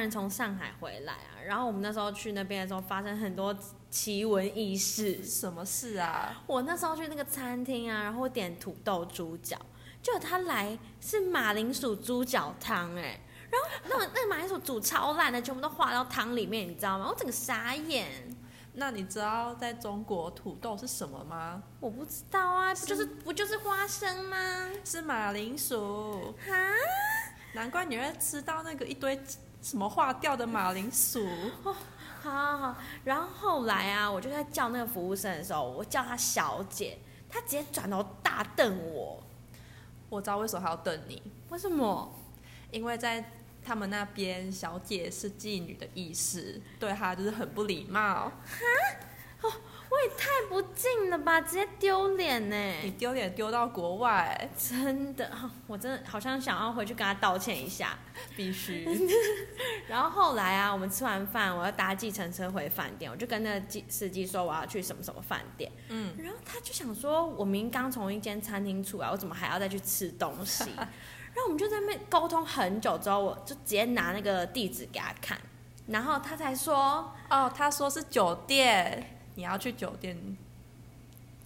人从上海回来啊，然后我们那时候去那边的时候，发生很多奇闻异事。什么事啊？我那时候去那个餐厅啊，然后点土豆猪脚，就他来是马铃薯猪脚汤，哎，然后那那个马铃薯煮超烂的，全部都化到汤里面，你知道吗？我整个傻眼。那你知道在中国土豆是什么吗？我不知道啊，不就是不就是花生吗？是马铃薯。哈？难怪你会吃到那个一堆什么化掉的马铃薯。哦，好好好。然后后来啊，我就在叫那个服务生的时候，我叫她小姐，她直接转头大瞪我。我知道为什么还要瞪你？为什么？因为在。他们那边小姐是妓女的意思，对她就是很不礼貌。哈，哦，我也太不敬了吧，直接丢脸呢！你丢脸丢到国外，真的，我真的好像想要回去跟他道歉一下，必须。然后后来啊，我们吃完饭，我要搭计程车回饭店，我就跟那个司机说我要去什么什么饭店。嗯，然后他就想说，我明刚从一间餐厅出来，我怎么还要再去吃东西？然后我们就在那边沟通很久之后，我就直接拿那个地址给他看，然后他才说：“哦，他说是酒店，你要去酒店。”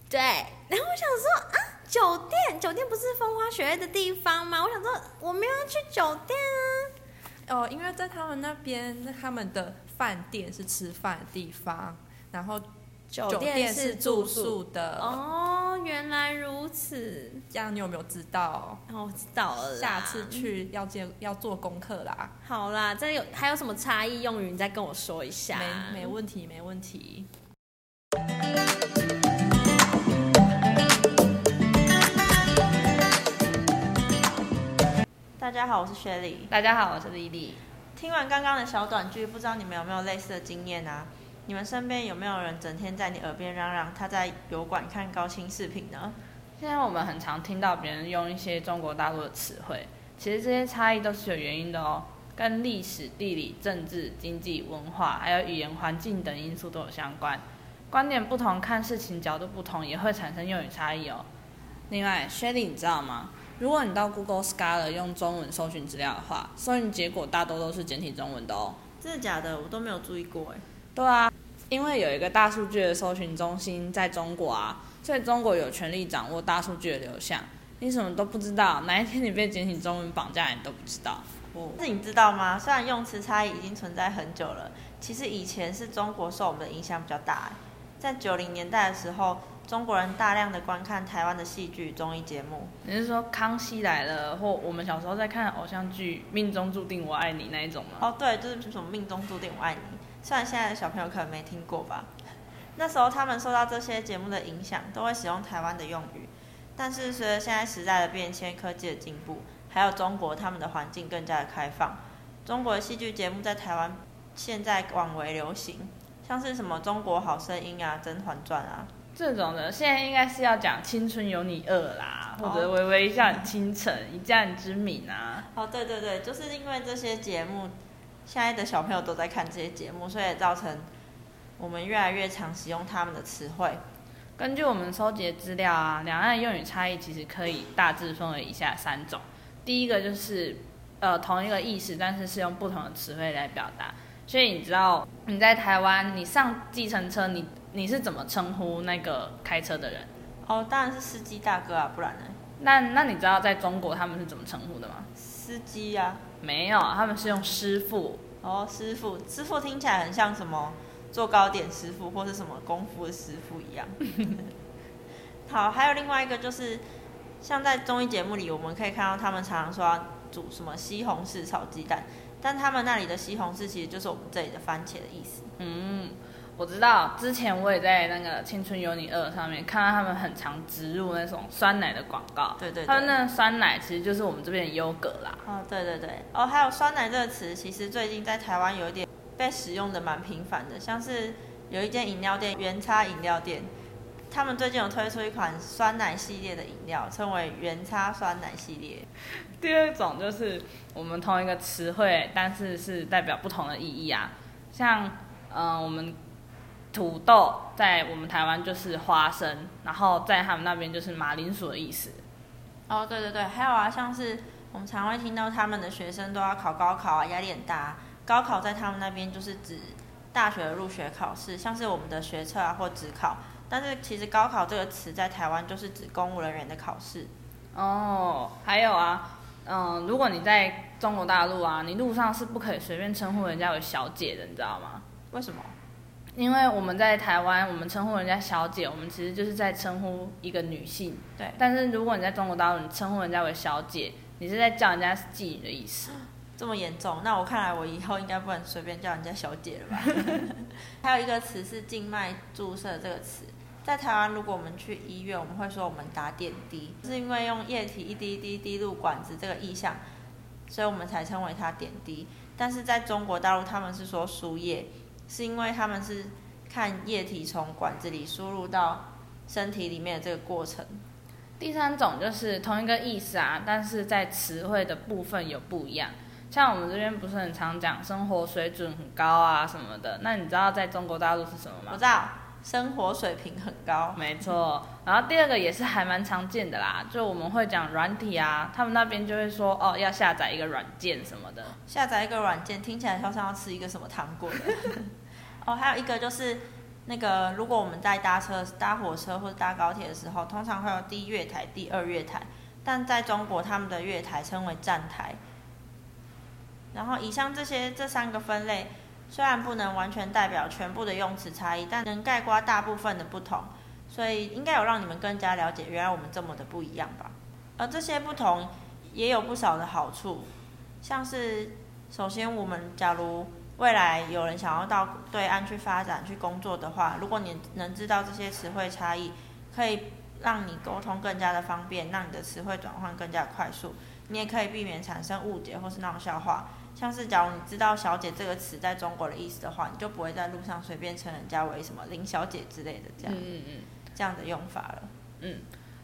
对。然后我想说啊，酒店，酒店不是风花雪月的地方吗？我想说我没有要去酒店啊。哦，因为在他们那边，他们的饭店是吃饭的地方，然后。酒店是住宿的哦，原来如此。这样你有没有知道？哦，知道了。下次去要见要做功课啦。好啦，这有还有什么差异用语，你再跟我说一下。没没问题，没问题。家好，我是雪莉。大家好，我是丽丽。听完刚刚的小短剧，不知道你们有没有类似的经验啊？你们身边有没有人整天在你耳边嚷嚷他在油管看高清视频呢？现在我们很常听到别人用一些中国大陆的词汇，其实这些差异都是有原因的哦，跟历史、地理、政治、经济、文化，还有语言环境等因素都有相关。观点不同，看事情角度不同，也会产生用语差异哦。另外，Shelly，你知道吗？如果你到 Google Scholar 用中文搜寻资料的话，搜寻结果大多都是简体中文的哦。真的假的？我都没有注意过哎。对啊。因为有一个大数据的搜寻中心在中国啊，所以中国有权利掌握大数据的流向。你什么都不知道，哪一天你被简体中文绑架，你都不知道。哦，那你知道吗？虽然用词差异已经存在很久了，其实以前是中国受我们的影响比较大。在九零年代的时候，中国人大量的观看台湾的戏剧综艺节目。你是说《康熙来了》或我们小时候在看偶像剧《命中注定我爱你》那一种吗？哦，对，就是什么《命中注定我爱你》。虽然现在的小朋友可能没听过吧，那时候他们受到这些节目的影响，都会使用台湾的用语。但是随着现在时代的变迁、科技的进步，还有中国他们的环境更加的开放，中国的戏剧节目在台湾现在广为流行，像是什么《中国好声音》啊，《甄嬛传》啊这种的，现在应该是要讲《青春有你二》啦，或者《微微一笑很倾城》《一战之名》啊。哦，对对对，就是因为这些节目。现在的小朋友都在看这些节目，所以造成我们越来越常使用他们的词汇。根据我们收集的资料啊，两岸用语差异其实可以大致分为以下三种。第一个就是呃同一个意思，但是是用不同的词汇来表达。所以你知道你在台湾，你上计程车，你你是怎么称呼那个开车的人？哦，当然是司机大哥啊，不然呢？那那你知道在中国他们是怎么称呼的吗？司机呀。没有，他们是用师傅。哦，师傅，师傅听起来很像什么做糕点师傅或是什么功夫的师傅一样。好，还有另外一个就是，像在综艺节目里，我们可以看到他们常常说煮什么西红柿炒鸡蛋，但他们那里的西红柿其实就是我们这里的番茄的意思。嗯。我知道，之前我也在那个《青春有你二》上面看到他们很常植入那种酸奶的广告。对对。他们那酸奶其实就是我们这边的优格啦。哦，对对对。哦，还有酸奶这个词，其实最近在台湾有一点被使用的蛮频繁的，像是有一间饮料店原差饮料店，他们最近有推出一款酸奶系列的饮料，称为原差酸奶系列。第二种就是我们同一个词汇，但是是代表不同的意义啊，像嗯我们。土豆在我们台湾就是花生，然后在他们那边就是马铃薯的意思。哦，对对对，还有啊，像是我们常会听到他们的学生都要考高考啊，压力很大，高考在他们那边就是指大学的入学考试，像是我们的学测啊或职考。但是其实高考这个词在台湾就是指公务人员的考试。哦，还有啊，嗯，如果你在中国大陆啊，你路上是不可以随便称呼人家为小姐的，你知道吗？为什么？因为我们在台湾，我们称呼人家小姐，我们其实就是在称呼一个女性。对。但是如果你在中国大陆，你称呼人家为小姐，你是在叫人家妓女的意思。这么严重？那我看来我以后应该不能随便叫人家小姐了吧？还有一个词是静脉注射这个词，在台湾如果我们去医院，我们会说我们打点滴，是因为用液体一滴一滴滴入管子这个意象，所以我们才称为它点滴。但是在中国大陆，他们是说输液。是因为他们是看液体从管子里输入到身体里面的这个过程。第三种就是同一个意思啊，但是在词汇的部分有不一样。像我们这边不是很常讲生活水准很高啊什么的，那你知道在中国大陆是什么吗？我知道，生活水平很高。没错。然后第二个也是还蛮常见的啦，就我们会讲软体啊，他们那边就会说哦要下载一个软件什么的。下载一个软件听起来好像要吃一个什么糖果的。哦，还有一个就是那个，如果我们在搭车、搭火车或者搭高铁的时候，通常会有第一月台、第二月台，但在中国他们的月台称为站台。然后以上这些这三个分类，虽然不能完全代表全部的用词差异，但能概括大部分的不同，所以应该有让你们更加了解原来我们这么的不一样吧。而这些不同也有不少的好处，像是首先我们假如。未来有人想要到对岸去发展、去工作的话，如果你能知道这些词汇差异，可以让你沟通更加的方便，让你的词汇转换更加快速。你也可以避免产生误解或是闹笑话。像是假如你知道“小姐”这个词在中国的意思的话，你就不会在路上随便称人家为什么“林小姐”之类的这样，嗯嗯，这样的用法了，嗯。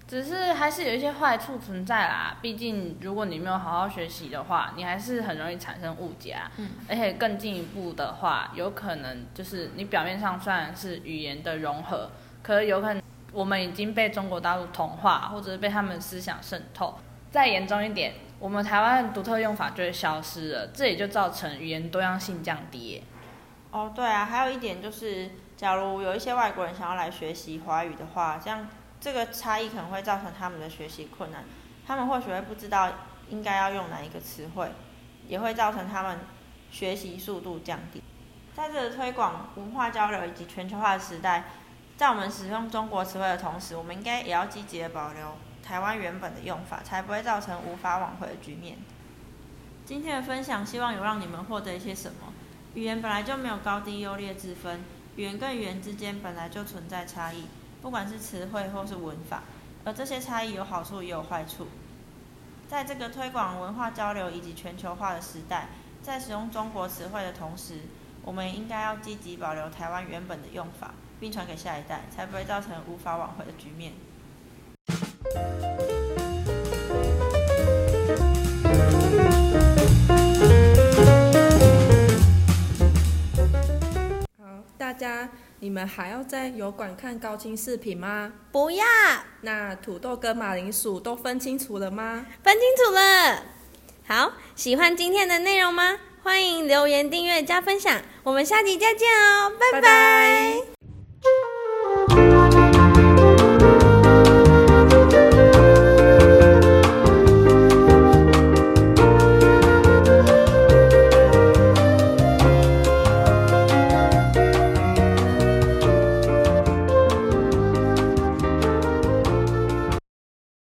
只是还是有一些坏处存在啦，毕竟如果你没有好好学习的话，你还是很容易产生误解啊。嗯。而且更进一步的话，有可能就是你表面上虽然是语言的融合，可是有可能我们已经被中国大陆同化，或者是被他们思想渗透。再严重一点，我们台湾独特用法就会消失了，这也就造成语言多样性降低。哦，对啊，还有一点就是，假如有一些外国人想要来学习华语的话，这样。这个差异可能会造成他们的学习困难，他们或许会不知道应该要用哪一个词汇，也会造成他们学习速度降低。在这个推广文化交流以及全球化的时代，在我们使用中国词汇的同时，我们应该也要积极的保留台湾原本的用法，才不会造成无法挽回的局面。今天的分享希望有让你们获得一些什么？语言本来就没有高低优劣之分，语言跟语言之间本来就存在差异。不管是词汇或是文法，而这些差异有好处也有坏处。在这个推广文化交流以及全球化的时代，在使用中国词汇的同时，我们应该要积极保留台湾原本的用法，并传给下一代，才不会造成无法挽回的局面。好，大家。你们还要在油管看高清视频吗？不要。那土豆跟马铃薯都分清楚了吗？分清楚了。好，喜欢今天的内容吗？欢迎留言、订阅、加分享。我们下集再见哦，拜拜。